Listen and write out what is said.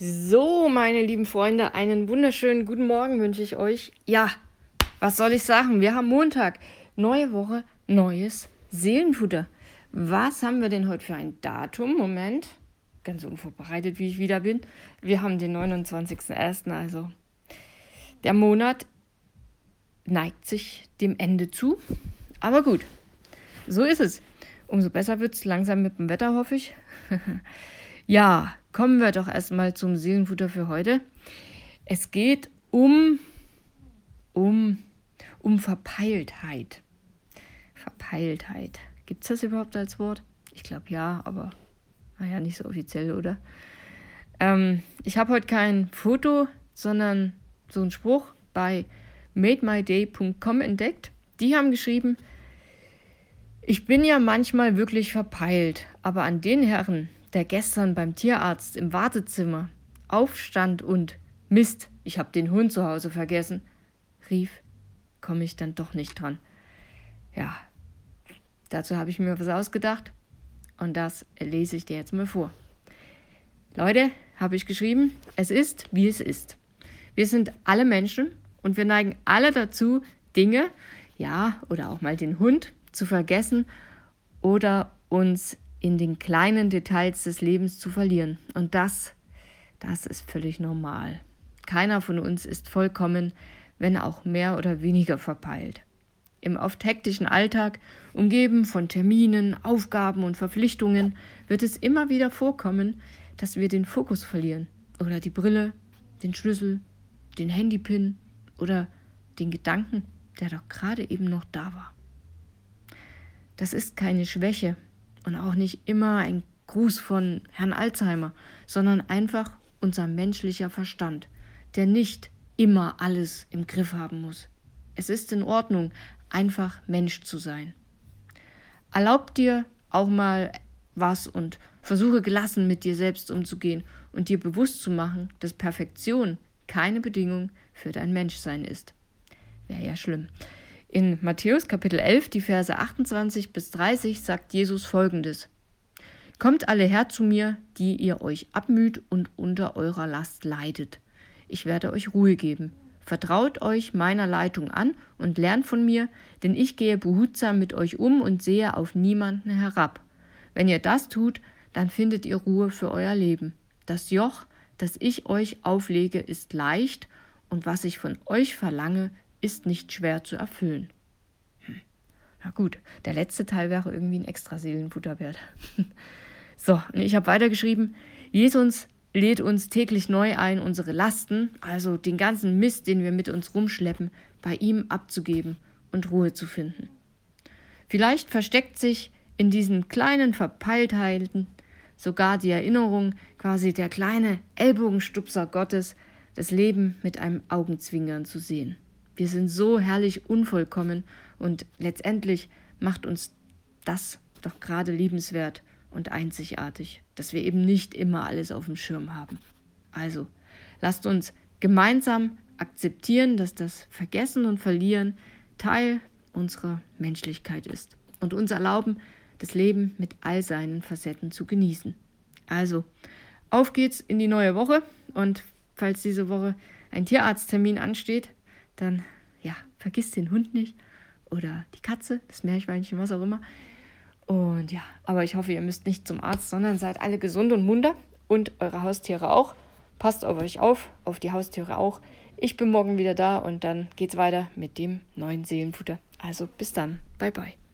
So, meine lieben Freunde, einen wunderschönen guten Morgen wünsche ich euch. Ja, was soll ich sagen? Wir haben Montag, neue Woche, neues Seelenfutter. Was haben wir denn heute für ein Datum? Moment, ganz unvorbereitet, wie ich wieder bin. Wir haben den 29.01., also der Monat neigt sich dem Ende zu. Aber gut, so ist es. Umso besser wird es langsam mit dem Wetter, hoffe ich. ja, kommen wir doch erstmal zum Seelenfutter für heute. Es geht um, um, um Verpeiltheit. Verpeiltheit. Gibt es das überhaupt als Wort? Ich glaube ja, aber naja, nicht so offiziell, oder? Ähm, ich habe heute kein Foto, sondern so einen Spruch bei mademyday.com entdeckt. Die haben geschrieben, ich bin ja manchmal wirklich verpeilt, aber an den Herren, der gestern beim Tierarzt im Wartezimmer aufstand und Mist, ich habe den Hund zu Hause vergessen, rief, komme ich dann doch nicht dran. Ja, dazu habe ich mir was ausgedacht und das lese ich dir jetzt mal vor. Leute, habe ich geschrieben, es ist, wie es ist. Wir sind alle Menschen und wir neigen alle dazu, Dinge, ja, oder auch mal den Hund zu vergessen oder uns in den kleinen Details des Lebens zu verlieren. Und das, das ist völlig normal. Keiner von uns ist vollkommen, wenn auch mehr oder weniger verpeilt. Im oft hektischen Alltag, umgeben von Terminen, Aufgaben und Verpflichtungen, wird es immer wieder vorkommen, dass wir den Fokus verlieren oder die Brille, den Schlüssel, den Handypin oder den Gedanken, der doch gerade eben noch da war. Das ist keine Schwäche und auch nicht immer ein Gruß von Herrn Alzheimer, sondern einfach unser menschlicher Verstand, der nicht immer alles im Griff haben muss. Es ist in Ordnung, einfach Mensch zu sein. Erlaub dir auch mal was und versuche gelassen mit dir selbst umzugehen und dir bewusst zu machen, dass Perfektion keine Bedingung für dein Menschsein ist. Wäre ja schlimm. In Matthäus Kapitel 11, die Verse 28 bis 30 sagt Jesus folgendes. Kommt alle her zu mir, die ihr euch abmüht und unter eurer Last leidet. Ich werde euch Ruhe geben. Vertraut euch meiner Leitung an und lernt von mir, denn ich gehe behutsam mit euch um und sehe auf niemanden herab. Wenn ihr das tut, dann findet ihr Ruhe für euer Leben. Das Joch, das ich euch auflege, ist leicht und was ich von euch verlange, ist nicht schwer zu erfüllen. Hm. Na gut, der letzte Teil wäre irgendwie ein extra Seelenfutter wert. so, ich habe weitergeschrieben, Jesus lädt uns täglich neu ein, unsere Lasten, also den ganzen Mist, den wir mit uns rumschleppen, bei ihm abzugeben und Ruhe zu finden. Vielleicht versteckt sich in diesen kleinen Verpeiltheiten sogar die Erinnerung, quasi der kleine Ellbogenstupser Gottes, das Leben mit einem Augenzwinkern zu sehen. Wir sind so herrlich unvollkommen und letztendlich macht uns das doch gerade liebenswert und einzigartig, dass wir eben nicht immer alles auf dem Schirm haben. Also, lasst uns gemeinsam akzeptieren, dass das Vergessen und Verlieren Teil unserer Menschlichkeit ist und uns erlauben, das Leben mit all seinen Facetten zu genießen. Also, auf geht's in die neue Woche und falls diese Woche ein Tierarzttermin ansteht, dann ja, vergiss den Hund nicht oder die Katze, das Meerschweinchen, was auch immer. Und ja, aber ich hoffe, ihr müsst nicht zum Arzt, sondern seid alle gesund und munter und eure Haustiere auch. Passt auf euch auf, auf die Haustiere auch. Ich bin morgen wieder da und dann geht's weiter mit dem neuen Seelenfutter. Also bis dann. Bye bye.